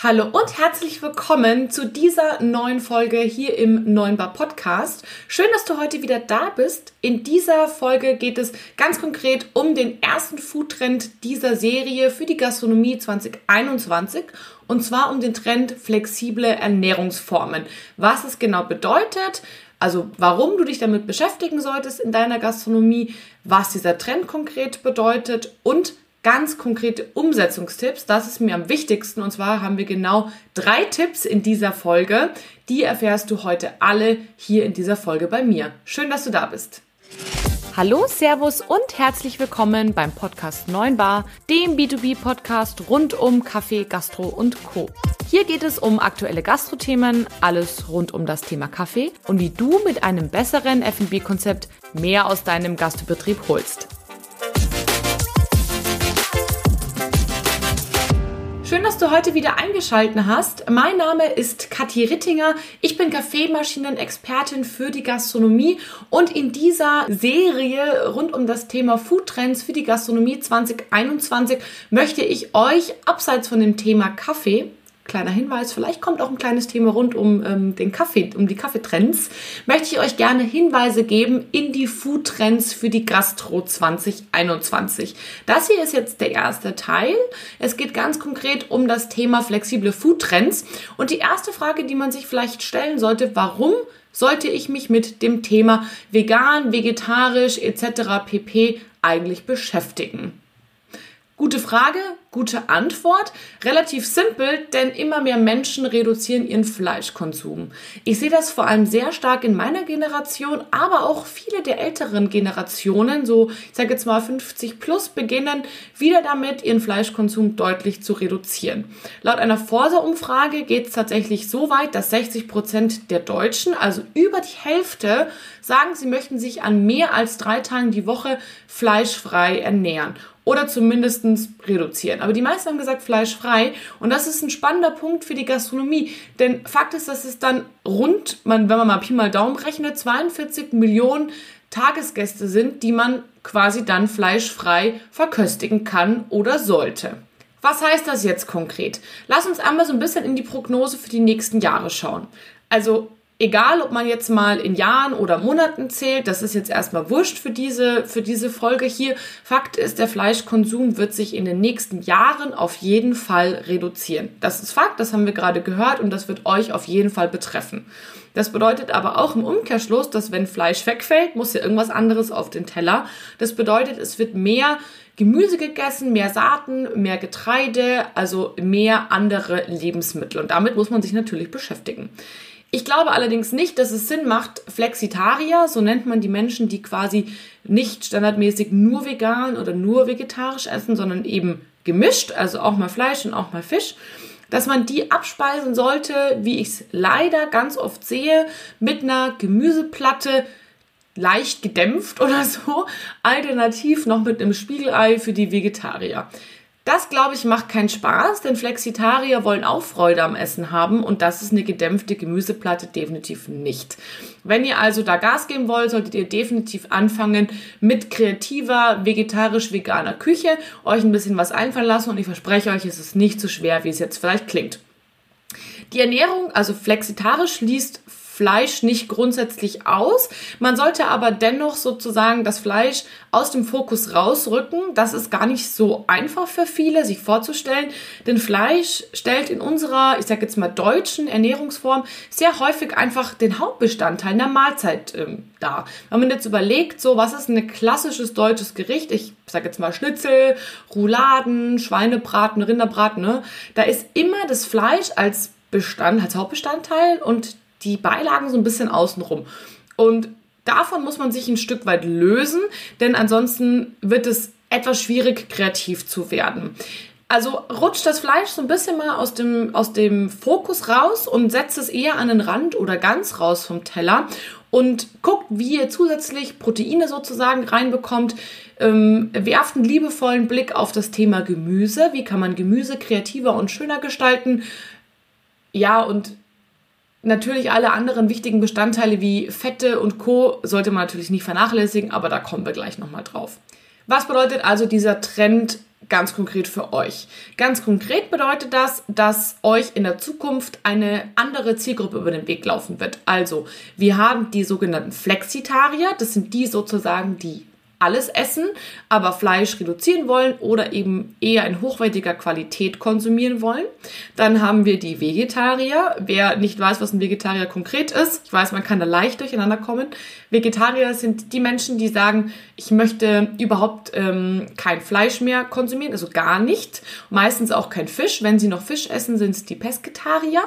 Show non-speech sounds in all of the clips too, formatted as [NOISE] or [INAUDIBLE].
Hallo und herzlich willkommen zu dieser neuen Folge hier im Neuen Bar Podcast. Schön, dass du heute wieder da bist. In dieser Folge geht es ganz konkret um den ersten Foodtrend dieser Serie für die Gastronomie 2021 und zwar um den Trend flexible Ernährungsformen. Was es genau bedeutet, also warum du dich damit beschäftigen solltest in deiner Gastronomie, was dieser Trend konkret bedeutet und ganz konkrete Umsetzungstipps. Das ist mir am wichtigsten. Und zwar haben wir genau drei Tipps in dieser Folge. Die erfährst du heute alle hier in dieser Folge bei mir. Schön, dass du da bist. Hallo, Servus und herzlich willkommen beim Podcast 9 Bar, dem B2B-Podcast rund um Kaffee, Gastro und Co. Hier geht es um aktuelle Gastrothemen, alles rund um das Thema Kaffee und wie du mit einem besseren F&B-Konzept mehr aus deinem Gastbetrieb holst. Du heute wieder eingeschaltet hast. Mein Name ist Kathi Rittinger. Ich bin Kaffeemaschinen-Expertin für die Gastronomie und in dieser Serie rund um das Thema Foodtrends für die Gastronomie 2021 möchte ich euch abseits von dem Thema Kaffee kleiner Hinweis, vielleicht kommt auch ein kleines Thema rund um ähm, den Kaffee, um die Kaffeetrends, möchte ich euch gerne Hinweise geben in die Foodtrends für die Gastro 2021. Das hier ist jetzt der erste Teil. Es geht ganz konkret um das Thema flexible Foodtrends. Und die erste Frage, die man sich vielleicht stellen sollte, warum sollte ich mich mit dem Thema vegan, vegetarisch etc. pp eigentlich beschäftigen? Gute Frage, gute Antwort. Relativ simpel, denn immer mehr Menschen reduzieren ihren Fleischkonsum. Ich sehe das vor allem sehr stark in meiner Generation, aber auch viele der älteren Generationen, so ich sage jetzt mal 50 plus, beginnen wieder damit, ihren Fleischkonsum deutlich zu reduzieren. Laut einer Forsa-Umfrage geht es tatsächlich so weit, dass 60 Prozent der Deutschen, also über die Hälfte, sagen, sie möchten sich an mehr als drei Tagen die Woche fleischfrei ernähren oder zumindest reduzieren. Aber die meisten haben gesagt fleischfrei und das ist ein spannender Punkt für die Gastronomie, denn Fakt ist, dass es dann rund, wenn man mal Pi mal Daumen rechnet, 42 Millionen Tagesgäste sind, die man quasi dann fleischfrei verköstigen kann oder sollte. Was heißt das jetzt konkret? Lass uns einmal so ein bisschen in die Prognose für die nächsten Jahre schauen. Also egal ob man jetzt mal in Jahren oder Monaten zählt, das ist jetzt erstmal wurscht für diese, für diese Folge hier. Fakt ist, der Fleischkonsum wird sich in den nächsten Jahren auf jeden Fall reduzieren. Das ist Fakt, das haben wir gerade gehört und das wird euch auf jeden Fall betreffen. Das bedeutet aber auch im Umkehrschluss, dass wenn Fleisch wegfällt, muss ja irgendwas anderes auf den Teller. Das bedeutet, es wird mehr Gemüse gegessen, mehr Saaten, mehr Getreide, also mehr andere Lebensmittel. Und damit muss man sich natürlich beschäftigen. Ich glaube allerdings nicht, dass es Sinn macht, Flexitarier, so nennt man die Menschen, die quasi nicht standardmäßig nur vegan oder nur vegetarisch essen, sondern eben gemischt, also auch mal Fleisch und auch mal Fisch, dass man die abspeisen sollte, wie ich es leider ganz oft sehe, mit einer Gemüseplatte leicht gedämpft [LAUGHS] oder so, alternativ noch mit einem Spiegelei für die Vegetarier. Das, glaube ich, macht keinen Spaß, denn Flexitarier wollen auch Freude am Essen haben und das ist eine gedämpfte Gemüseplatte definitiv nicht. Wenn ihr also da Gas geben wollt, solltet ihr definitiv anfangen mit kreativer, vegetarisch-veganer Küche, euch ein bisschen was einfallen lassen und ich verspreche euch, es ist nicht so schwer, wie es jetzt vielleicht klingt. Die Ernährung, also flexitarisch, schließt Fleisch nicht grundsätzlich aus. Man sollte aber dennoch sozusagen das Fleisch aus dem Fokus rausrücken. Das ist gar nicht so einfach für viele, sich vorzustellen, denn Fleisch stellt in unserer, ich sage jetzt mal deutschen Ernährungsform sehr häufig einfach den Hauptbestandteil einer Mahlzeit ähm, dar. Wenn man jetzt überlegt, so was ist ein klassisches deutsches Gericht, ich sage jetzt mal Schnitzel, Rouladen, Schweinebraten, Rinderbraten, ne? da ist immer das Fleisch als Bestand, als Hauptbestandteil und die Beilagen so ein bisschen außenrum. Und davon muss man sich ein Stück weit lösen, denn ansonsten wird es etwas schwierig, kreativ zu werden. Also rutscht das Fleisch so ein bisschen mal aus dem, aus dem Fokus raus und setzt es eher an den Rand oder ganz raus vom Teller und guckt, wie ihr zusätzlich Proteine sozusagen reinbekommt. Ähm, werft einen liebevollen Blick auf das Thema Gemüse. Wie kann man Gemüse kreativer und schöner gestalten? Ja, und Natürlich alle anderen wichtigen Bestandteile wie Fette und Co. sollte man natürlich nicht vernachlässigen, aber da kommen wir gleich nochmal drauf. Was bedeutet also dieser Trend ganz konkret für euch? Ganz konkret bedeutet das, dass euch in der Zukunft eine andere Zielgruppe über den Weg laufen wird. Also, wir haben die sogenannten Flexitarier, das sind die sozusagen, die alles essen, aber Fleisch reduzieren wollen oder eben eher in hochwertiger Qualität konsumieren wollen. Dann haben wir die Vegetarier. Wer nicht weiß, was ein Vegetarier konkret ist, ich weiß, man kann da leicht durcheinander kommen. Vegetarier sind die Menschen, die sagen, ich möchte überhaupt ähm, kein Fleisch mehr konsumieren, also gar nicht. Meistens auch kein Fisch. Wenn sie noch Fisch essen, sind es die Pesketarier.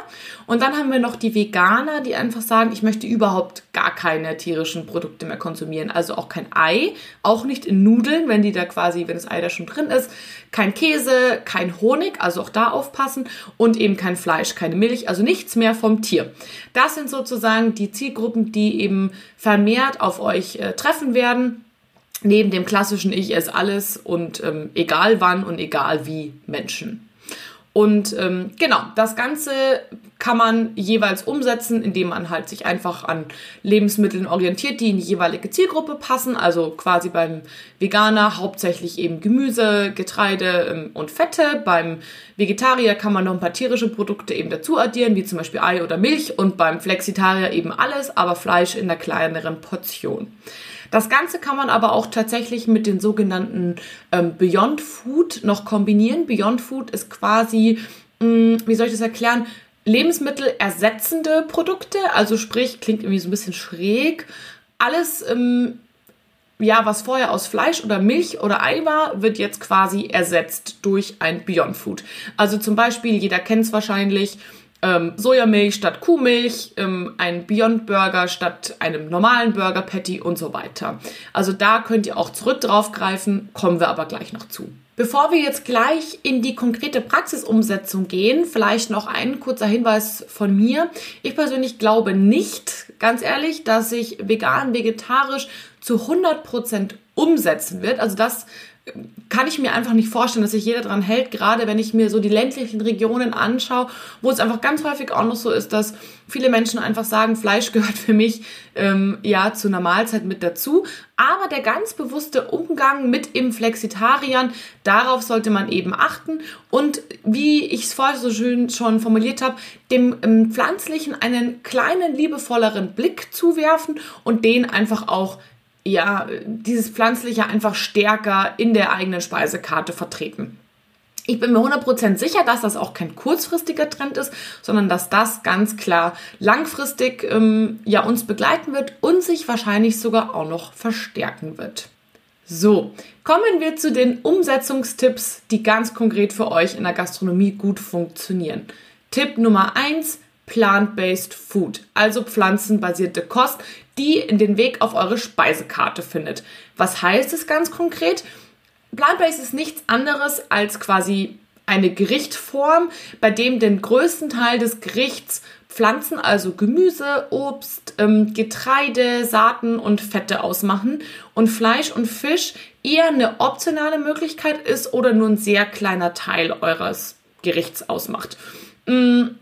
Und dann haben wir noch die Veganer, die einfach sagen, ich möchte überhaupt gar keine tierischen Produkte mehr konsumieren. Also auch kein Ei, auch nicht in Nudeln, wenn die da quasi, wenn das Ei da schon drin ist, kein Käse, kein Honig, also auch da aufpassen und eben kein Fleisch, keine Milch, also nichts mehr vom Tier. Das sind sozusagen die Zielgruppen, die eben vermehrt auf euch äh, treffen werden. Neben dem klassischen Ich esse alles und ähm, egal wann und egal wie Menschen. Und ähm, genau, das Ganze kann man jeweils umsetzen, indem man halt sich einfach an Lebensmitteln orientiert, die in die jeweilige Zielgruppe passen. Also quasi beim Veganer hauptsächlich eben Gemüse, Getreide ähm, und Fette. Beim Vegetarier kann man noch ein paar tierische Produkte eben dazu addieren, wie zum Beispiel Ei oder Milch. Und beim Flexitarier eben alles, aber Fleisch in einer kleineren Portion. Das Ganze kann man aber auch tatsächlich mit den sogenannten ähm, Beyond Food noch kombinieren. Beyond Food ist quasi, mm, wie soll ich das erklären? Lebensmittelersetzende Produkte, also sprich, klingt irgendwie so ein bisschen schräg. Alles, ähm, ja, was vorher aus Fleisch oder Milch oder Ei war, wird jetzt quasi ersetzt durch ein Beyond Food. Also zum Beispiel, jeder kennt es wahrscheinlich, ähm, Sojamilch statt Kuhmilch, ähm, ein Beyond Burger statt einem normalen Burger Patty und so weiter. Also da könnt ihr auch zurück drauf greifen, kommen wir aber gleich noch zu. Bevor wir jetzt gleich in die konkrete Praxisumsetzung gehen, vielleicht noch ein kurzer Hinweis von mir. Ich persönlich glaube nicht, ganz ehrlich, dass sich vegan, vegetarisch zu 100% umsetzen wird. Also das kann ich mir einfach nicht vorstellen, dass sich jeder dran hält, gerade wenn ich mir so die ländlichen Regionen anschaue, wo es einfach ganz häufig auch noch so ist, dass viele Menschen einfach sagen, Fleisch [LAUGHS] gehört für mich ähm, ja zu einer Mahlzeit mit dazu. Aber der ganz bewusste Umgang mit im Flexitariern, darauf sollte man eben achten. Und wie ich es vorher so schön schon formuliert habe, dem ähm, Pflanzlichen einen kleinen, liebevolleren Blick zuwerfen und den einfach auch ja, dieses Pflanzliche einfach stärker in der eigenen Speisekarte vertreten. Ich bin mir 100% sicher, dass das auch kein kurzfristiger Trend ist, sondern dass das ganz klar langfristig ähm, ja, uns begleiten wird und sich wahrscheinlich sogar auch noch verstärken wird. So, kommen wir zu den Umsetzungstipps, die ganz konkret für euch in der Gastronomie gut funktionieren. Tipp Nummer 1, Plant-Based Food, also pflanzenbasierte Kost, die in den Weg auf eure Speisekarte findet. Was heißt es ganz konkret? Plant-Based ist nichts anderes als quasi eine Gerichtform, bei dem den größten Teil des Gerichts Pflanzen, also Gemüse, Obst, ähm, Getreide, Saaten und Fette ausmachen und Fleisch und Fisch eher eine optionale Möglichkeit ist oder nur ein sehr kleiner Teil eures Gerichts ausmacht. Mhm.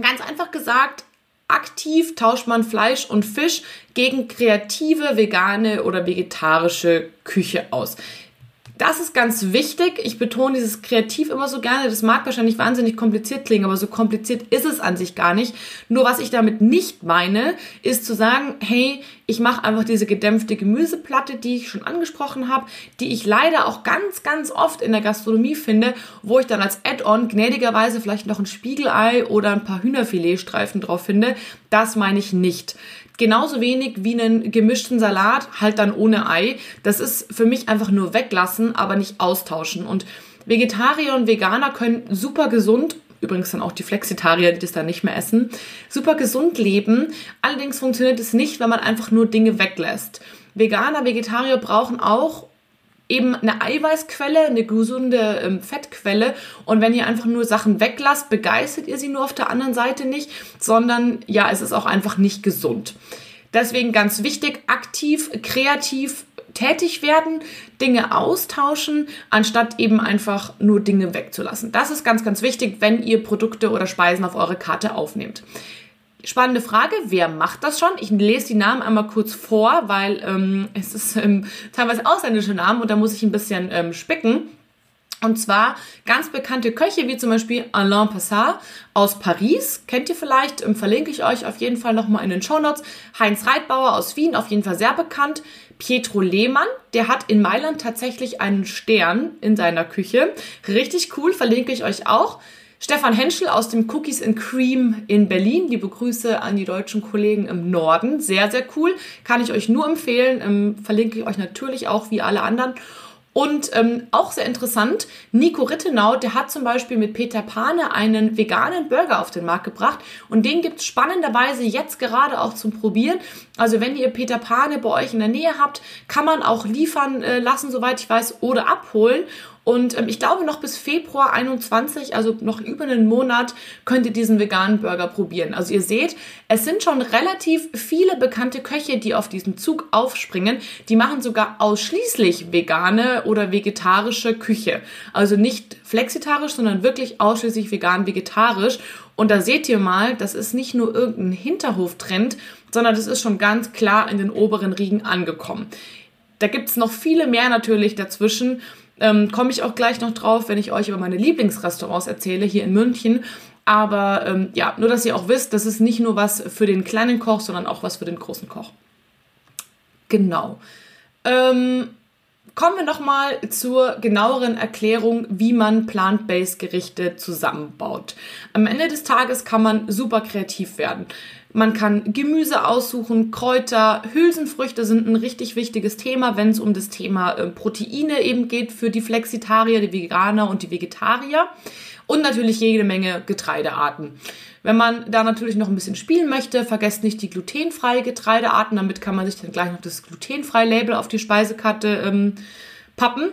Ganz einfach gesagt, aktiv tauscht man Fleisch und Fisch gegen kreative, vegane oder vegetarische Küche aus. Das ist ganz wichtig. Ich betone dieses Kreativ immer so gerne. Das mag wahrscheinlich wahnsinnig kompliziert klingen, aber so kompliziert ist es an sich gar nicht. Nur was ich damit nicht meine, ist zu sagen, hey, ich mache einfach diese gedämpfte Gemüseplatte, die ich schon angesprochen habe, die ich leider auch ganz, ganz oft in der Gastronomie finde, wo ich dann als Add-on gnädigerweise vielleicht noch ein Spiegelei oder ein paar Hühnerfiletstreifen drauf finde. Das meine ich nicht genauso wenig wie einen gemischten Salat, halt dann ohne Ei. Das ist für mich einfach nur weglassen, aber nicht austauschen. Und Vegetarier und Veganer können super gesund übrigens dann auch die Flexitarier, die das dann nicht mehr essen, super gesund leben. Allerdings funktioniert es nicht, wenn man einfach nur Dinge weglässt. Veganer, Vegetarier brauchen auch eben eine Eiweißquelle, eine gesunde ähm, Fettquelle. Und wenn ihr einfach nur Sachen weglasst, begeistert ihr sie nur auf der anderen Seite nicht, sondern ja, es ist auch einfach nicht gesund. Deswegen ganz wichtig, aktiv, kreativ tätig werden, Dinge austauschen, anstatt eben einfach nur Dinge wegzulassen. Das ist ganz, ganz wichtig, wenn ihr Produkte oder Speisen auf eure Karte aufnehmt. Spannende Frage, wer macht das schon? Ich lese die Namen einmal kurz vor, weil ähm, es ist ähm, teilweise ausländische Namen und da muss ich ein bisschen ähm, spicken. Und zwar ganz bekannte Köche wie zum Beispiel Alain Passat aus Paris. Kennt ihr vielleicht? Ähm, verlinke ich euch auf jeden Fall nochmal in den Show Notes. Heinz Reitbauer aus Wien, auf jeden Fall sehr bekannt. Pietro Lehmann, der hat in Mailand tatsächlich einen Stern in seiner Küche. Richtig cool, verlinke ich euch auch. Stefan Henschel aus dem Cookies and Cream in Berlin. Liebe Grüße an die deutschen Kollegen im Norden. Sehr, sehr cool. Kann ich euch nur empfehlen. Ähm, verlinke ich euch natürlich auch wie alle anderen. Und ähm, auch sehr interessant, Nico Rittenau, der hat zum Beispiel mit Peter Pane einen veganen Burger auf den Markt gebracht und den gibt's spannenderweise jetzt gerade auch zum Probieren. Also wenn ihr Peter Pane bei euch in der Nähe habt, kann man auch liefern äh, lassen, soweit ich weiß, oder abholen. Und ähm, ich glaube, noch bis Februar 21, also noch über einen Monat, könnt ihr diesen veganen Burger probieren. Also ihr seht, es sind schon relativ viele bekannte Köche, die auf diesen Zug aufspringen. Die machen sogar ausschließlich vegane oder vegetarische Küche. Also nicht flexitarisch, sondern wirklich ausschließlich vegan-vegetarisch. Und da seht ihr mal, das ist nicht nur irgendein Hinterhoftrend, sondern das ist schon ganz klar in den oberen Riegen angekommen. Da gibt's noch viele mehr natürlich dazwischen. Ähm, Komme ich auch gleich noch drauf, wenn ich euch über meine Lieblingsrestaurants erzähle hier in München. Aber ähm, ja, nur dass ihr auch wisst, das ist nicht nur was für den kleinen Koch, sondern auch was für den großen Koch. Genau. Ähm, kommen wir nochmal zur genaueren Erklärung, wie man Plant-Based Gerichte zusammenbaut. Am Ende des Tages kann man super kreativ werden. Man kann Gemüse aussuchen, Kräuter, Hülsenfrüchte sind ein richtig wichtiges Thema, wenn es um das Thema äh, Proteine eben geht für die Flexitarier, die Veganer und die Vegetarier. Und natürlich jede Menge Getreidearten. Wenn man da natürlich noch ein bisschen spielen möchte, vergesst nicht die glutenfreie Getreidearten. Damit kann man sich dann gleich noch das glutenfreie Label auf die Speisekarte ähm, pappen.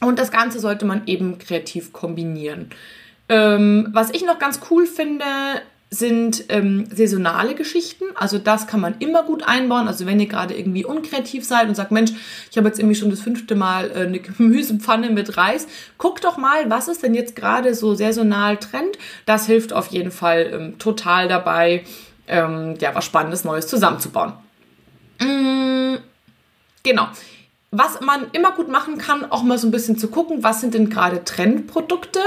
Und das Ganze sollte man eben kreativ kombinieren. Ähm, was ich noch ganz cool finde, sind ähm, saisonale Geschichten. Also das kann man immer gut einbauen. Also wenn ihr gerade irgendwie unkreativ seid und sagt, Mensch, ich habe jetzt irgendwie schon das fünfte Mal äh, eine [LAUGHS] Gemüsepfanne mit Reis, guckt doch mal, was ist denn jetzt gerade so saisonal Trend. Das hilft auf jeden Fall ähm, total dabei, ähm, ja, was Spannendes Neues zusammenzubauen. Mm, genau was man immer gut machen kann, auch mal so ein bisschen zu gucken, was sind denn gerade Trendprodukte.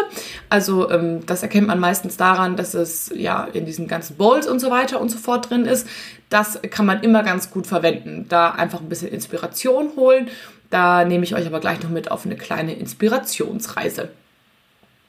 Also ähm, das erkennt man meistens daran, dass es ja in diesen ganzen Bowls und so weiter und so fort drin ist. Das kann man immer ganz gut verwenden. Da einfach ein bisschen Inspiration holen. Da nehme ich euch aber gleich noch mit auf eine kleine Inspirationsreise.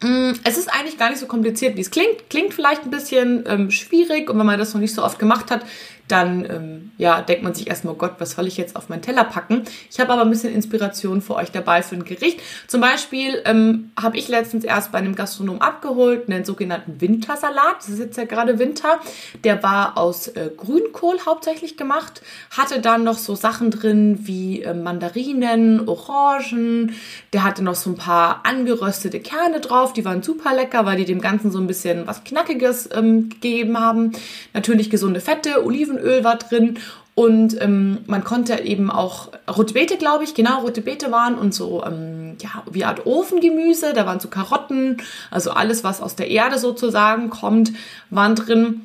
Mm, es ist eigentlich gar nicht so kompliziert, wie es klingt. Klingt vielleicht ein bisschen ähm, schwierig und wenn man das noch nicht so oft gemacht hat, dann ähm, ja, denkt man sich erstmal, oh Gott, was soll ich jetzt auf meinen Teller packen? Ich habe aber ein bisschen Inspiration für euch dabei für ein Gericht. Zum Beispiel ähm, habe ich letztens erst bei einem Gastronom abgeholt, einen sogenannten Wintersalat. Das ist jetzt ja gerade Winter. Der war aus äh, Grünkohl hauptsächlich gemacht, hatte dann noch so Sachen drin wie äh, Mandarinen, Orangen. Der hatte noch so ein paar angeröstete Kerne drauf. Die waren super lecker, weil die dem Ganzen so ein bisschen was Knackiges ähm, gegeben haben. Natürlich gesunde Fette, Oliven Olivenöl war drin und ähm, man konnte eben auch rote Beete, glaube ich, genau, rote Beete waren und so, ähm, ja, wie Art Ofengemüse, da waren so Karotten, also alles, was aus der Erde sozusagen kommt, waren drin.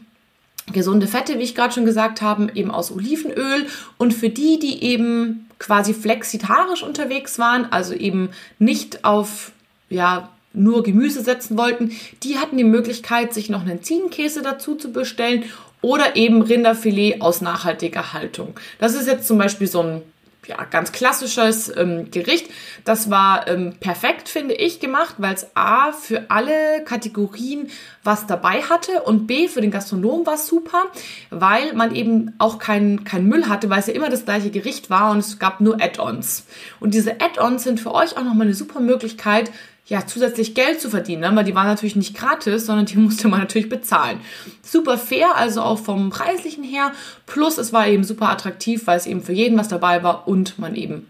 Gesunde Fette, wie ich gerade schon gesagt habe, eben aus Olivenöl. Und für die, die eben quasi flexitarisch unterwegs waren, also eben nicht auf, ja, nur Gemüse setzen wollten, die hatten die Möglichkeit, sich noch einen Ziegenkäse dazu zu bestellen oder eben Rinderfilet aus nachhaltiger Haltung. Das ist jetzt zum Beispiel so ein ja, ganz klassisches ähm, Gericht. Das war ähm, perfekt, finde ich, gemacht, weil es A für alle Kategorien was dabei hatte und B für den Gastronom war super, weil man eben auch keinen kein Müll hatte, weil es ja immer das gleiche Gericht war und es gab nur Add-ons. Und diese Add-ons sind für euch auch nochmal eine super Möglichkeit, ja, zusätzlich Geld zu verdienen, ne? weil die waren natürlich nicht gratis, sondern die [LAUGHS] musste man natürlich bezahlen. Super fair, also auch vom preislichen her. Plus es war eben super attraktiv, weil es eben für jeden was dabei war und man eben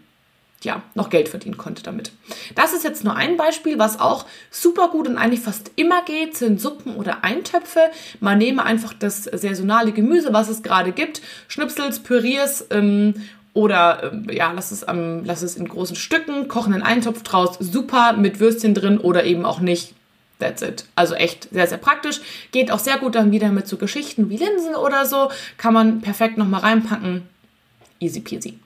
ja, noch Geld verdienen konnte damit. Das ist jetzt nur ein Beispiel, was auch super gut und eigentlich fast immer geht, sind Suppen oder Eintöpfe. Man nehme einfach das saisonale Gemüse, was es gerade gibt, schnipsels, püriers ähm, oder äh, ja, lass es, ähm, lass es in großen Stücken, kochen einen Eintopf draus, super mit Würstchen drin oder eben auch nicht. That's it. Also echt sehr, sehr praktisch. Geht auch sehr gut dann wieder mit so Geschichten wie Linsen oder so. Kann man perfekt nochmal reinpacken. Easy peasy.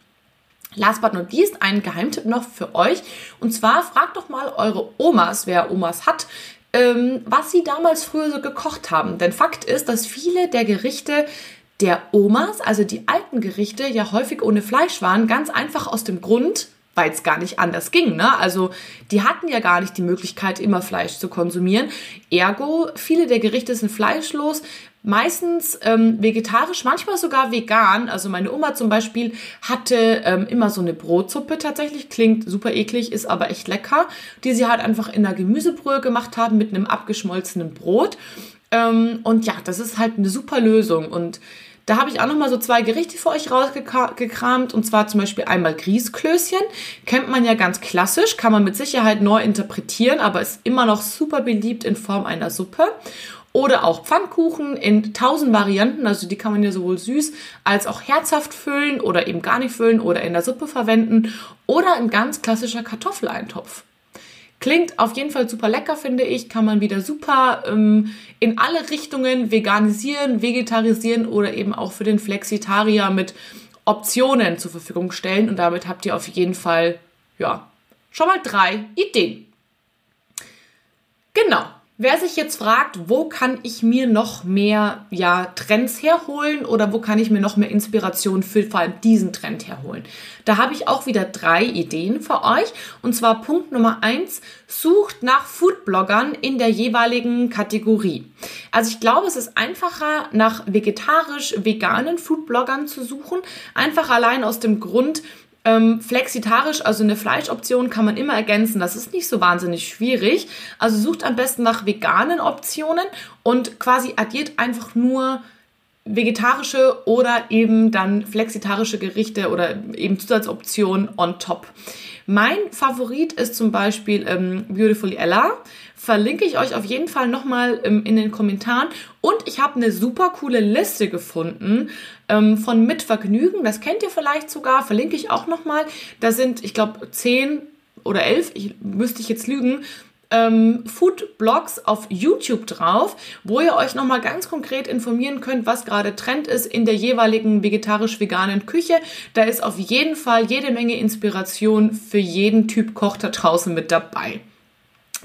Last but not least, ein Geheimtipp noch für euch. Und zwar fragt doch mal eure Omas, wer Omas hat, ähm, was sie damals früher so gekocht haben. Denn Fakt ist, dass viele der Gerichte der Omas, also die alten Gerichte, ja häufig ohne Fleisch waren, ganz einfach aus dem Grund, weil es gar nicht anders ging. Ne? Also die hatten ja gar nicht die Möglichkeit, immer Fleisch zu konsumieren. Ergo, viele der Gerichte sind fleischlos, meistens ähm, vegetarisch, manchmal sogar vegan. Also meine Oma zum Beispiel hatte ähm, immer so eine Brotsuppe tatsächlich, klingt super eklig, ist aber echt lecker, die sie halt einfach in einer Gemüsebrühe gemacht haben mit einem abgeschmolzenen Brot. Ähm, und ja, das ist halt eine super Lösung und da habe ich auch noch mal so zwei Gerichte für euch rausgekramt und zwar zum Beispiel einmal Grießklößchen. Kennt man ja ganz klassisch, kann man mit Sicherheit neu interpretieren, aber ist immer noch super beliebt in Form einer Suppe. Oder auch Pfannkuchen in tausend Varianten, also die kann man ja sowohl süß als auch herzhaft füllen oder eben gar nicht füllen oder in der Suppe verwenden. Oder ein ganz klassischer Kartoffeleintopf. Klingt auf jeden Fall super lecker, finde ich. Kann man wieder super ähm, in alle Richtungen veganisieren, vegetarisieren oder eben auch für den Flexitarier mit Optionen zur Verfügung stellen. Und damit habt ihr auf jeden Fall, ja, schon mal drei Ideen. Genau. Wer sich jetzt fragt, wo kann ich mir noch mehr ja, Trends herholen oder wo kann ich mir noch mehr Inspiration für vor allem diesen Trend herholen? Da habe ich auch wieder drei Ideen für euch. Und zwar Punkt Nummer eins, sucht nach Foodbloggern in der jeweiligen Kategorie. Also ich glaube, es ist einfacher, nach vegetarisch-veganen Foodbloggern zu suchen. Einfach allein aus dem Grund, ähm, flexitarisch, also eine Fleischoption kann man immer ergänzen. Das ist nicht so wahnsinnig schwierig. Also sucht am besten nach veganen Optionen und quasi addiert einfach nur vegetarische oder eben dann flexitarische Gerichte oder eben Zusatzoptionen on top. Mein Favorit ist zum Beispiel ähm, Beautifully Ella verlinke ich euch auf jeden Fall nochmal in den Kommentaren. Und ich habe eine super coole Liste gefunden ähm, von Mitvergnügen. Das kennt ihr vielleicht sogar, verlinke ich auch nochmal. Da sind, ich glaube, zehn oder elf, ich müsste ich jetzt lügen, ähm, Food-Blogs auf YouTube drauf, wo ihr euch nochmal ganz konkret informieren könnt, was gerade Trend ist in der jeweiligen vegetarisch-veganen Küche. Da ist auf jeden Fall jede Menge Inspiration für jeden Typ Koch da draußen mit dabei.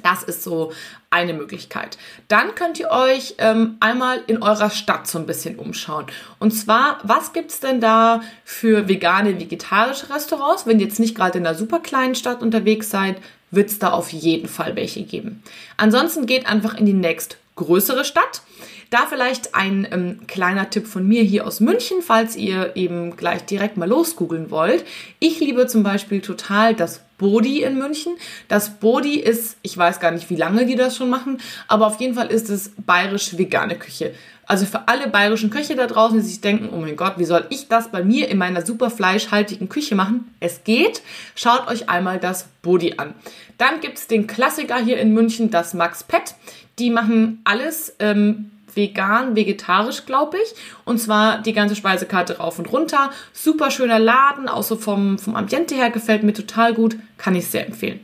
Das ist so eine Möglichkeit. Dann könnt ihr euch ähm, einmal in eurer Stadt so ein bisschen umschauen. Und zwar, was gibt's denn da für vegane, vegetarische Restaurants? Wenn ihr jetzt nicht gerade in einer super kleinen Stadt unterwegs seid, wird's da auf jeden Fall welche geben. Ansonsten geht einfach in die nächst größere Stadt. Da vielleicht ein ähm, kleiner Tipp von mir hier aus München, falls ihr eben gleich direkt mal losgoogeln wollt. Ich liebe zum Beispiel total das Bodi in München. Das Bodi ist, ich weiß gar nicht, wie lange die das schon machen, aber auf jeden Fall ist es bayerisch-vegane Küche. Also für alle bayerischen Köche da draußen, die sich denken, oh mein Gott, wie soll ich das bei mir in meiner super fleischhaltigen Küche machen? Es geht. Schaut euch einmal das Bodi an. Dann gibt es den Klassiker hier in München, das Max Pet. Die machen alles ähm, vegan, vegetarisch, glaube ich. Und zwar die ganze Speisekarte rauf und runter. Super schöner Laden, auch so vom, vom Ambiente her gefällt mir total gut. Kann ich sehr empfehlen.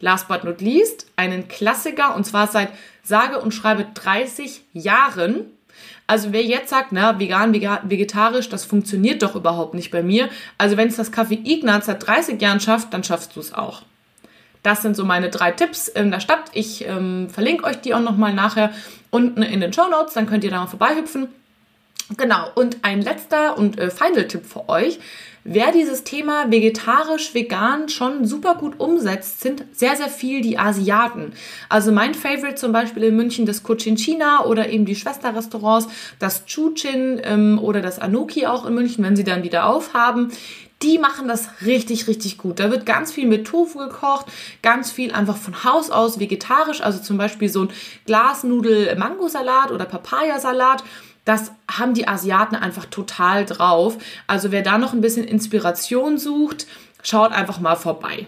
Last but not least, einen Klassiker und zwar seit sage und schreibe 30 Jahren. Also wer jetzt sagt, na, vegan, vegetarisch, das funktioniert doch überhaupt nicht bei mir. Also wenn es das Café Ignaz seit 30 Jahren schafft, dann schaffst du es auch. Das sind so meine drei Tipps in der Stadt. Ich ähm, verlinke euch die auch nochmal nachher unten in den Show Notes, dann könnt ihr da mal vorbeihüpfen. Genau, und ein letzter und äh, Final-Tipp für euch. Wer dieses Thema vegetarisch, vegan schon super gut umsetzt, sind sehr, sehr viel die Asiaten. Also mein Favorite zum Beispiel in München das Cochin China oder eben die Schwesterrestaurants, das Chuchin ähm, oder das Anoki auch in München, wenn sie dann wieder aufhaben. Die machen das richtig, richtig gut. Da wird ganz viel mit Tofu gekocht, ganz viel einfach von Haus aus vegetarisch, also zum Beispiel so ein Glasnudel-Mangosalat oder Papayasalat. Das haben die Asiaten einfach total drauf. Also wer da noch ein bisschen Inspiration sucht, schaut einfach mal vorbei.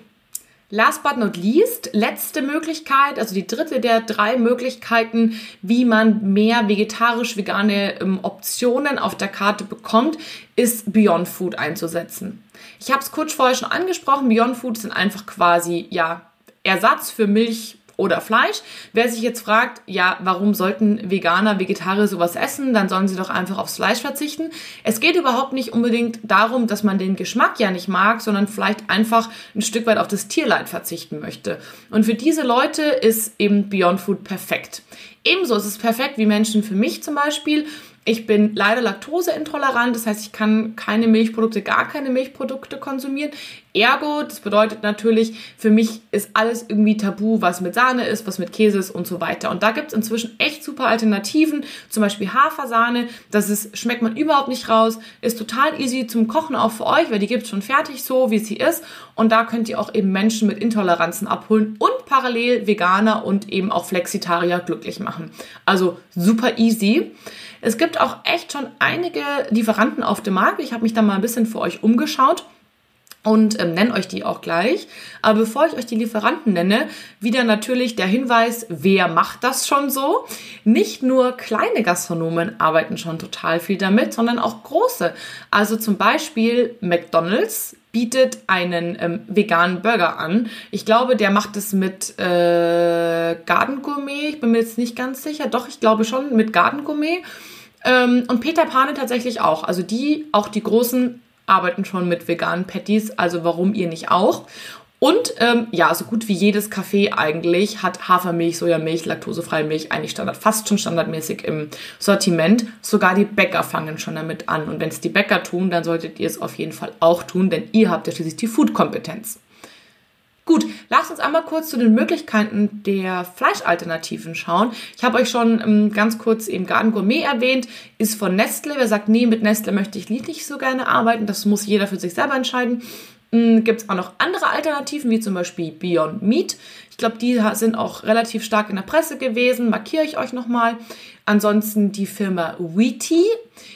Last but not least, letzte Möglichkeit, also die dritte der drei Möglichkeiten, wie man mehr vegetarisch-vegane ähm, Optionen auf der Karte bekommt, ist Beyond Food einzusetzen. Ich habe es kurz vorher schon angesprochen, Beyond Food sind einfach quasi ja Ersatz für Milch oder Fleisch. Wer sich jetzt fragt, ja, warum sollten Veganer, Vegetarier sowas essen, dann sollen sie doch einfach aufs Fleisch verzichten. Es geht überhaupt nicht unbedingt darum, dass man den Geschmack ja nicht mag, sondern vielleicht einfach ein Stück weit auf das Tierleid verzichten möchte. Und für diese Leute ist eben Beyond Food perfekt. Ebenso ist es perfekt wie Menschen für mich zum Beispiel. Ich bin leider laktoseintolerant, das heißt, ich kann keine Milchprodukte, gar keine Milchprodukte konsumieren. Ergo, das bedeutet natürlich, für mich ist alles irgendwie tabu, was mit Sahne ist, was mit Käse ist und so weiter. Und da gibt's inzwischen echt super Alternativen, zum Beispiel Hafersahne. Das ist, schmeckt man überhaupt nicht raus, ist total easy zum Kochen auch für euch, weil die gibt's schon fertig so, wie sie ist. Und da könnt ihr auch eben Menschen mit Intoleranzen abholen und parallel Veganer und eben auch Flexitarier glücklich machen. Also super easy. Es gibt auch echt schon einige Lieferanten auf dem Markt. Ich habe mich da mal ein bisschen für euch umgeschaut und ähm, nenne euch die auch gleich. Aber bevor ich euch die Lieferanten nenne, wieder natürlich der Hinweis, wer macht das schon so? Nicht nur kleine Gastronomen arbeiten schon total viel damit, sondern auch große. Also zum Beispiel McDonald's bietet einen ähm, veganen Burger an. Ich glaube, der macht es mit äh, Garden Gourmet. Ich bin mir jetzt nicht ganz sicher. Doch, ich glaube schon mit Garden Gourmet. Ähm, und Peter Pane tatsächlich auch. Also die, auch die großen, arbeiten schon mit veganen Patties. Also warum ihr nicht auch? Und ähm, ja, so gut wie jedes Café eigentlich hat Hafermilch, Sojamilch, laktosefreie Milch eigentlich Standard, fast schon standardmäßig im Sortiment. Sogar die Bäcker fangen schon damit an. Und wenn es die Bäcker tun, dann solltet ihr es auf jeden Fall auch tun, denn ihr habt ja schließlich die Food-Kompetenz. Gut, lasst uns einmal kurz zu den Möglichkeiten der Fleischalternativen schauen. Ich habe euch schon ähm, ganz kurz eben Garden Gourmet erwähnt, ist von Nestle. Wer sagt, nee, mit Nestle möchte ich nicht so gerne arbeiten, das muss jeder für sich selber entscheiden. Hm, Gibt es auch noch andere Alternativen, wie zum Beispiel Beyond Meat. Ich glaube, die sind auch relativ stark in der Presse gewesen. Markiere ich euch nochmal. Ansonsten die Firma Wheaty.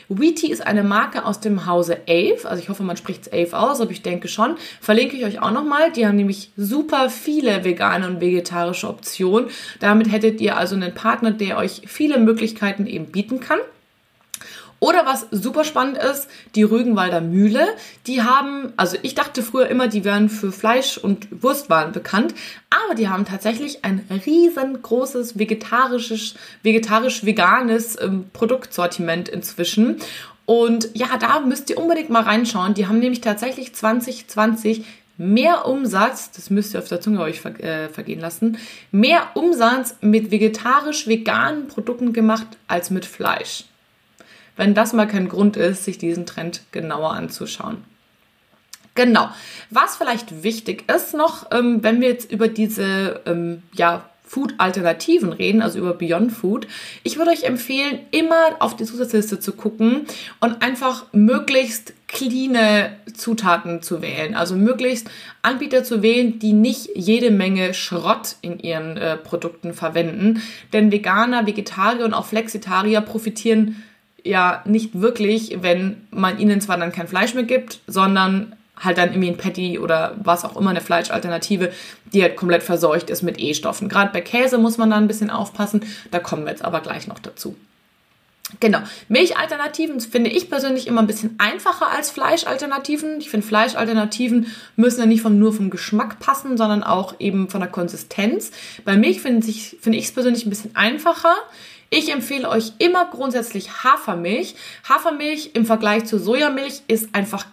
Wheaty ist eine Marke aus dem Hause Ave. Also ich hoffe, man spricht es Ave aus, aber ich denke schon. Verlinke ich euch auch nochmal. Die haben nämlich super viele vegane und vegetarische Optionen. Damit hättet ihr also einen Partner, der euch viele Möglichkeiten eben bieten kann. Oder was super spannend ist, die Rügenwalder Mühle. Die haben, also ich dachte früher immer, die wären für Fleisch und Wurstwaren bekannt, aber die haben tatsächlich ein riesengroßes vegetarisches, vegetarisch-veganes ähm, Produktsortiment inzwischen. Und ja, da müsst ihr unbedingt mal reinschauen. Die haben nämlich tatsächlich 2020 mehr Umsatz, das müsst ihr auf der Zunge euch äh, vergehen lassen, mehr Umsatz mit vegetarisch-veganen Produkten gemacht als mit Fleisch wenn das mal kein Grund ist, sich diesen Trend genauer anzuschauen. Genau. Was vielleicht wichtig ist noch, ähm, wenn wir jetzt über diese ähm, ja, Food-Alternativen reden, also über Beyond Food. Ich würde euch empfehlen, immer auf die Zusatzliste zu gucken und einfach möglichst cleane Zutaten zu wählen. Also möglichst Anbieter zu wählen, die nicht jede Menge Schrott in ihren äh, Produkten verwenden. Denn Veganer, Vegetarier und auch Flexitarier profitieren ja nicht wirklich, wenn man ihnen zwar dann kein Fleisch mehr gibt, sondern halt dann irgendwie ein Patty oder was auch immer, eine Fleischalternative, die halt komplett verseucht ist mit E-Stoffen. Gerade bei Käse muss man da ein bisschen aufpassen, da kommen wir jetzt aber gleich noch dazu. Genau. Milchalternativen finde ich persönlich immer ein bisschen einfacher als Fleischalternativen. Ich finde, Fleischalternativen müssen ja nicht vom, nur vom Geschmack passen, sondern auch eben von der Konsistenz. Bei Milch finde ich es persönlich ein bisschen einfacher. Ich empfehle euch immer grundsätzlich Hafermilch. Hafermilch im Vergleich zu Sojamilch ist einfach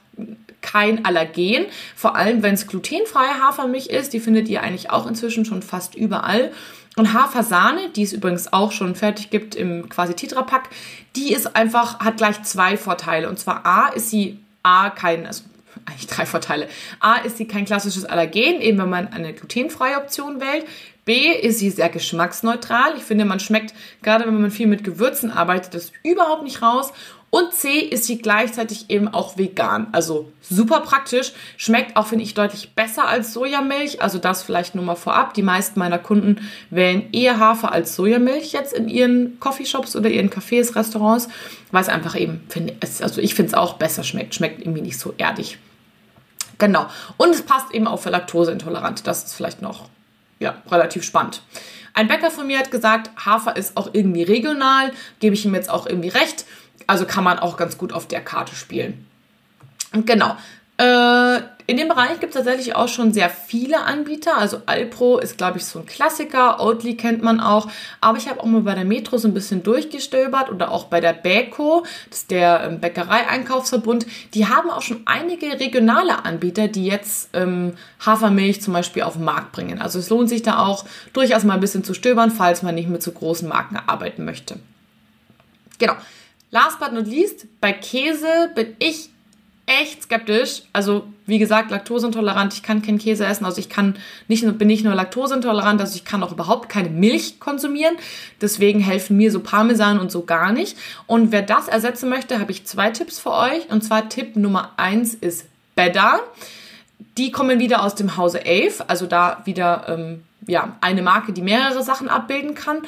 kein Allergen, vor allem wenn es glutenfreie Hafermilch ist. Die findet ihr eigentlich auch inzwischen schon fast überall. Und Hafersahne, die es übrigens auch schon fertig gibt im quasi Tetrapack, die ist einfach, hat gleich zwei Vorteile. Und zwar A, ist sie A, kein, also eigentlich drei Vorteile. A, ist sie kein klassisches Allergen, eben wenn man eine glutenfreie Option wählt. B ist sie sehr geschmacksneutral. Ich finde, man schmeckt, gerade wenn man viel mit Gewürzen arbeitet, das überhaupt nicht raus. Und C ist sie gleichzeitig eben auch vegan. Also super praktisch. Schmeckt auch, finde ich, deutlich besser als Sojamilch. Also das vielleicht nur mal vorab. Die meisten meiner Kunden wählen eher Hafer als Sojamilch jetzt in ihren Coffeeshops oder ihren Cafés, Restaurants, weil es einfach eben, finde also ich finde es auch besser schmeckt. Schmeckt irgendwie nicht so erdig. Genau. Und es passt eben auch für Laktoseintolerante. Das ist vielleicht noch ja, relativ spannend. Ein Bäcker von mir hat gesagt, Hafer ist auch irgendwie regional, gebe ich ihm jetzt auch irgendwie recht. Also kann man auch ganz gut auf der Karte spielen. Und genau. Äh, in dem Bereich gibt es tatsächlich auch schon sehr viele Anbieter. Also Alpro ist, glaube ich, so ein Klassiker. Oatly kennt man auch. Aber ich habe auch mal bei der Metro so ein bisschen durchgestöbert oder auch bei der Bäco, das ist der ähm, Bäckerei-Einkaufsverbund. Die haben auch schon einige regionale Anbieter, die jetzt ähm, Hafermilch zum Beispiel auf den Markt bringen. Also es lohnt sich da auch durchaus mal ein bisschen zu stöbern, falls man nicht mit so großen Marken arbeiten möchte. Genau. Last but not least, bei Käse bin ich echt skeptisch. Also, wie gesagt, laktoseintolerant. Ich kann keinen Käse essen. Also, ich kann nicht bin nicht nur laktoseintolerant, also ich kann auch überhaupt keine Milch konsumieren. Deswegen helfen mir so Parmesan und so gar nicht. Und wer das ersetzen möchte, habe ich zwei Tipps für euch. Und zwar Tipp Nummer eins ist Beda. Die kommen wieder aus dem Hause Ave, also da wieder ähm, ja, eine Marke, die mehrere Sachen abbilden kann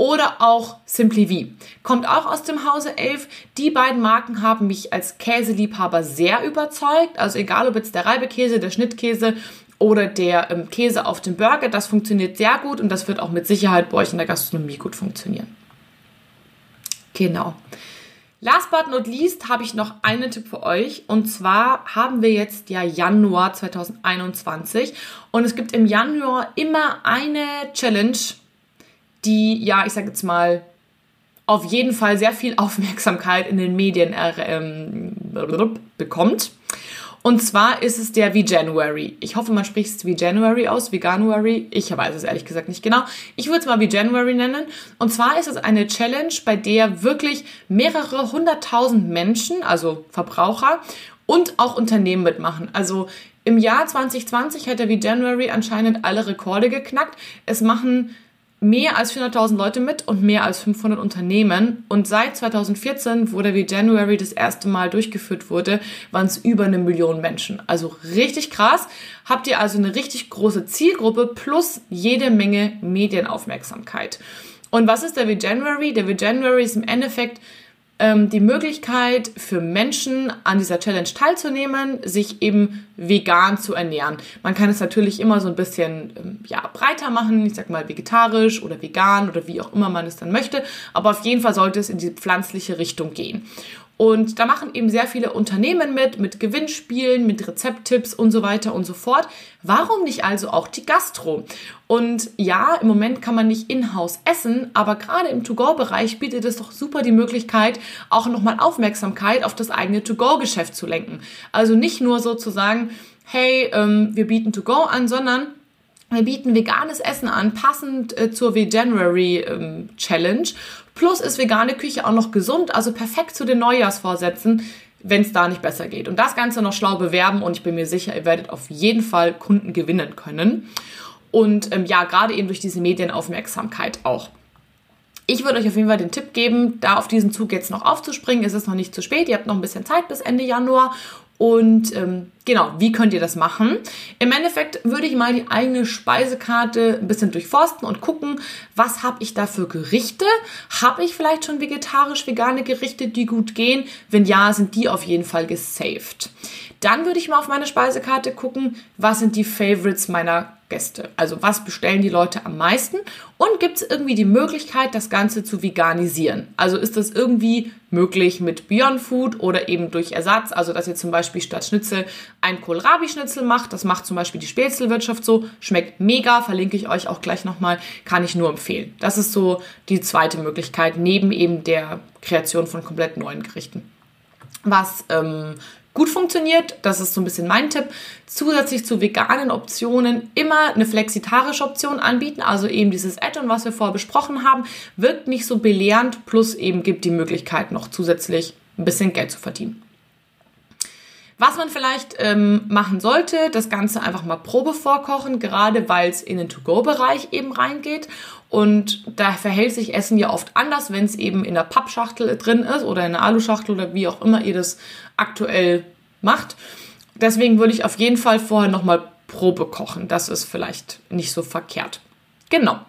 oder auch Simply V. Kommt auch aus dem Hause 11. Die beiden Marken haben mich als Käseliebhaber sehr überzeugt. Also egal ob jetzt der Reibekäse, der Schnittkäse oder der ähm, Käse auf dem Burger, das funktioniert sehr gut und das wird auch mit Sicherheit bei euch in der Gastronomie gut funktionieren. Genau. Last but not least habe ich noch einen Tipp für euch. Und zwar haben wir jetzt ja Januar 2021 und es gibt im Januar immer eine Challenge, die, ja, ich sage jetzt mal, auf jeden Fall sehr viel [LAUGHS] Aufmerksamkeit in den Medien ähm, bekommt. Und zwar ist es der V-January. Ich hoffe, man spricht es V-January aus, Veganuary. Ich weiß es ehrlich gesagt nicht genau. Ich würde es mal V-January nennen. Und zwar ist es eine Challenge, bei der wirklich mehrere hunderttausend Menschen, also Verbraucher und auch Unternehmen mitmachen. Also im Jahr 2020 hat der V-January anscheinend alle Rekorde geknackt. Es machen mehr als 400.000 Leute mit und mehr als 500 Unternehmen. Und seit 2014, wo der wie January das erste Mal durchgeführt wurde, waren es über eine Million Menschen. Also richtig krass. Habt ihr also eine richtig große Zielgruppe plus jede Menge Medienaufmerksamkeit. Und was ist der V-January? Der V-January ist im Endeffekt ähm, die Möglichkeit für Menschen an dieser Challenge teilzunehmen, sich eben vegan zu ernähren. Man kann es natürlich immer so ein bisschen ähm, ja, breiter machen, ich sag mal vegetarisch oder vegan oder wie auch immer man es dann möchte, aber auf jeden Fall sollte es in die pflanzliche Richtung gehen. Und da machen eben sehr viele Unternehmen mit, mit Gewinnspielen, mit Rezepttipps und so weiter und so fort. Warum nicht also auch die Gastro? Und ja, im Moment kann man nicht in-house essen, aber gerade im To-Go-Bereich bietet es doch super die Möglichkeit, auch nochmal Aufmerksamkeit auf das eigene To-Go-Geschäft zu lenken. Also nicht nur sozusagen, hey, ähm, wir bieten To-Go an, sondern wir bieten veganes Essen an, passend äh, zur Veganuary ähm, Challenge Plus ist vegane Küche auch noch gesund, also perfekt zu den Neujahrsvorsätzen, wenn es da nicht besser geht. Und das Ganze noch schlau bewerben und ich bin mir sicher, ihr werdet auf jeden Fall Kunden gewinnen können. Und ähm, ja, gerade eben durch diese Medienaufmerksamkeit auch. Ich würde euch auf jeden Fall den Tipp geben, da auf diesen Zug jetzt noch aufzuspringen. Es ist noch nicht zu spät. Ihr habt noch ein bisschen Zeit bis Ende Januar. Und ähm, genau, wie könnt ihr das machen? Im Endeffekt würde ich mal die eigene Speisekarte ein bisschen durchforsten und gucken, was habe ich da für Gerichte? Habe ich vielleicht schon vegetarisch-vegane Gerichte, die gut gehen? Wenn ja, sind die auf jeden Fall gesaved. Dann würde ich mal auf meine Speisekarte gucken, was sind die Favorites meiner Gäste. Also was bestellen die Leute am meisten? Und gibt es irgendwie die Möglichkeit, das Ganze zu veganisieren? Also ist das irgendwie möglich mit Beyond Food oder eben durch Ersatz? Also dass ihr zum Beispiel statt Schnitzel ein Kohlrabi-Schnitzel macht. Das macht zum Beispiel die Spätzlewirtschaft so. Schmeckt mega, verlinke ich euch auch gleich nochmal. Kann ich nur empfehlen. Das ist so die zweite Möglichkeit, neben eben der Kreation von komplett neuen Gerichten. Was ähm, gut funktioniert. Das ist so ein bisschen mein Tipp. Zusätzlich zu veganen Optionen immer eine flexitarische Option anbieten, also eben dieses Add-on, was wir vorher besprochen haben, wirkt nicht so belehrend, plus eben gibt die Möglichkeit noch zusätzlich ein bisschen Geld zu verdienen. Was man vielleicht ähm, machen sollte, das Ganze einfach mal Probe vorkochen, gerade weil es in den To-Go-Bereich eben reingeht. Und da verhält sich Essen ja oft anders, wenn es eben in der Pappschachtel drin ist oder in der Aluschachtel oder wie auch immer ihr das aktuell macht. Deswegen würde ich auf jeden Fall vorher nochmal Probe kochen. Das ist vielleicht nicht so verkehrt. Genau.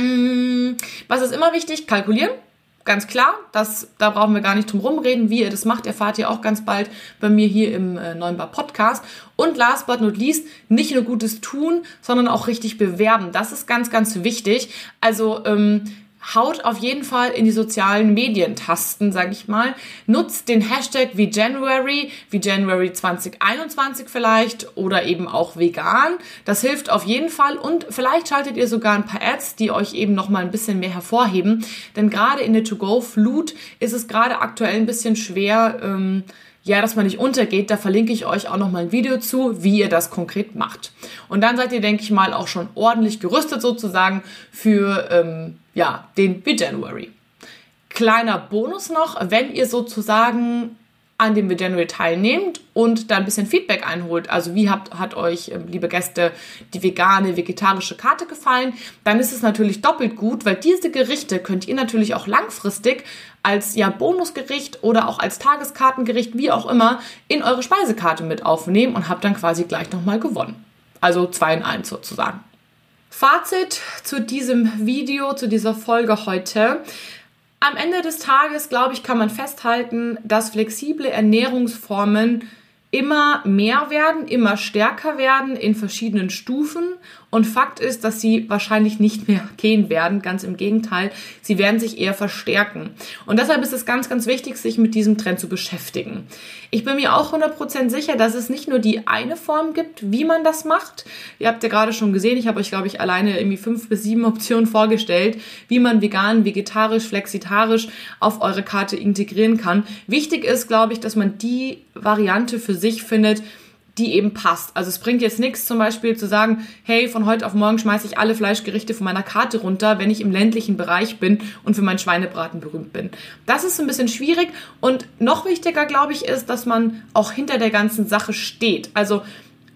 Mm, was ist immer wichtig? Kalkulieren. Ganz klar, das, da brauchen wir gar nicht drum rumreden. Wie ihr das macht, erfahrt ihr auch ganz bald bei mir hier im äh, Neuen Bar Podcast. Und last but not least, nicht nur Gutes tun, sondern auch richtig bewerben. Das ist ganz, ganz wichtig. Also ähm, haut auf jeden Fall in die sozialen Medientasten, sag ich mal. Nutzt den Hashtag wie January, wie January 2021 vielleicht oder eben auch vegan. Das hilft auf jeden Fall und vielleicht schaltet ihr sogar ein paar Ads, die euch eben noch mal ein bisschen mehr hervorheben. Denn gerade in der To-Go-Flut ist es gerade aktuell ein bisschen schwer, ähm, ja, dass man nicht untergeht, da verlinke ich euch auch noch mal ein Video zu, wie ihr das konkret macht. Und dann seid ihr, denke ich mal, auch schon ordentlich gerüstet sozusagen für ähm, ja, den January. Kleiner Bonus noch, wenn ihr sozusagen an dem January teilnehmt und da ein bisschen Feedback einholt. Also wie habt, hat euch, ähm, liebe Gäste, die vegane, vegetarische Karte gefallen? Dann ist es natürlich doppelt gut, weil diese Gerichte könnt ihr natürlich auch langfristig als ja Bonusgericht oder auch als Tageskartengericht, wie auch immer, in eure Speisekarte mit aufnehmen und habt dann quasi gleich nochmal gewonnen. Also zwei in eins sozusagen. Fazit zu diesem Video, zu dieser Folge heute. Am Ende des Tages, glaube ich, kann man festhalten, dass flexible Ernährungsformen immer mehr werden, immer stärker werden in verschiedenen Stufen und Fakt ist, dass sie wahrscheinlich nicht mehr [LAUGHS] gehen werden. Ganz im Gegenteil, sie werden sich eher verstärken. Und deshalb ist es ganz, ganz wichtig, sich mit diesem Trend zu beschäftigen. Ich bin mir auch 100% sicher, dass es nicht nur die eine Form gibt, wie man das macht. Ihr habt ja gerade schon gesehen, ich habe euch, glaube ich, alleine irgendwie fünf bis sieben Optionen vorgestellt, wie man vegan, vegetarisch, flexitarisch auf eure Karte integrieren kann. Wichtig ist, glaube ich, dass man die Variante für sich findet, die eben passt. Also es bringt jetzt nichts zum Beispiel zu sagen, hey, von heute auf morgen schmeiße ich alle Fleischgerichte von meiner Karte runter, wenn ich im ländlichen Bereich bin und für meinen Schweinebraten berühmt bin. Das ist ein bisschen schwierig und noch wichtiger, glaube ich, ist, dass man auch hinter der ganzen Sache steht. Also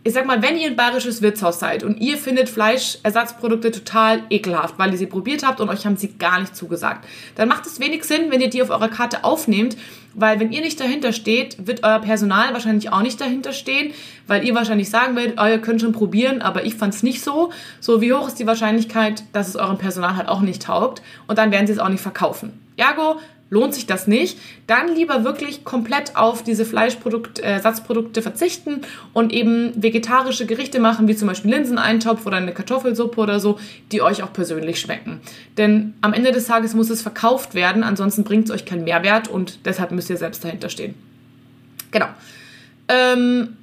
ich sag mal, wenn ihr ein bayerisches Wirtshaus seid und ihr findet Fleischersatzprodukte total ekelhaft, weil ihr sie probiert habt und euch haben sie gar nicht zugesagt, dann macht es wenig Sinn, wenn ihr die auf eurer Karte aufnehmt, weil wenn ihr nicht dahinter steht, wird euer Personal wahrscheinlich auch nicht dahinter stehen, weil ihr wahrscheinlich sagen werdet, oh, ihr könnt schon probieren, aber ich fand's nicht so. So, wie hoch ist die Wahrscheinlichkeit, dass es eurem Personal halt auch nicht taugt und dann werden sie es auch nicht verkaufen. Ergo, lohnt sich das nicht, dann lieber wirklich komplett auf diese Fleischersatzprodukte äh, verzichten und eben vegetarische Gerichte machen, wie zum Beispiel Linseneintopf oder eine Kartoffelsuppe oder so, die euch auch persönlich schmecken. Denn am Ende des Tages muss es verkauft werden, ansonsten bringt es euch keinen Mehrwert und deshalb müsst ihr selbst dahinter stehen. Genau. Ähm,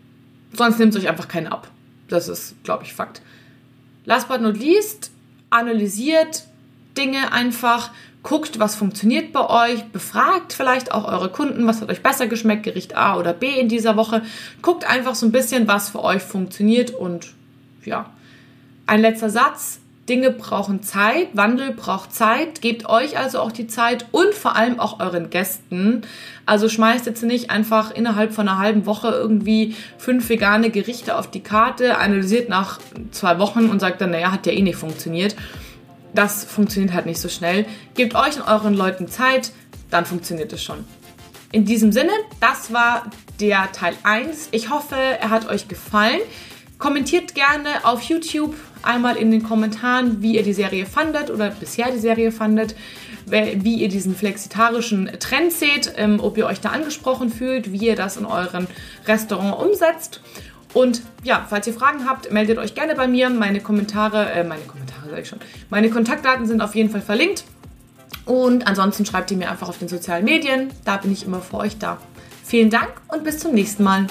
sonst nimmt es euch einfach keinen ab. Das ist, glaube ich, Fakt. Last but not least, analysiert Dinge einfach, guckt, was funktioniert bei euch, befragt vielleicht auch eure Kunden, was hat euch besser geschmeckt, Gericht A oder B in dieser Woche. Guckt einfach so ein bisschen, was für euch funktioniert und ja. Ein letzter Satz. Dinge brauchen Zeit, Wandel braucht Zeit, gebt euch also auch die Zeit und vor allem auch euren Gästen. Also schmeißt jetzt nicht einfach innerhalb von einer halben Woche irgendwie fünf vegane Gerichte auf die Karte, analysiert nach zwei Wochen und sagt dann, naja, hat ja eh nicht funktioniert das funktioniert halt nicht so schnell. Gebt euch und euren Leuten Zeit, dann funktioniert es schon. In diesem Sinne, das war der Teil 1. Ich hoffe, er hat euch gefallen. Kommentiert gerne auf YouTube einmal in den Kommentaren, wie ihr die Serie fandet oder bisher die Serie fandet, wie ihr diesen flexitarischen Trend seht, ähm, ob ihr euch da angesprochen fühlt, wie ihr das in euren Restaurant umsetzt. Und ja, falls ihr Fragen habt, meldet euch gerne bei mir. Meine Kommentare, äh, meine Kommentare sage ich schon. Meine Kontaktdaten sind auf jeden Fall verlinkt. Und ansonsten schreibt ihr mir einfach auf den sozialen Medien. Da bin ich immer für euch da. Vielen Dank und bis zum nächsten Mal.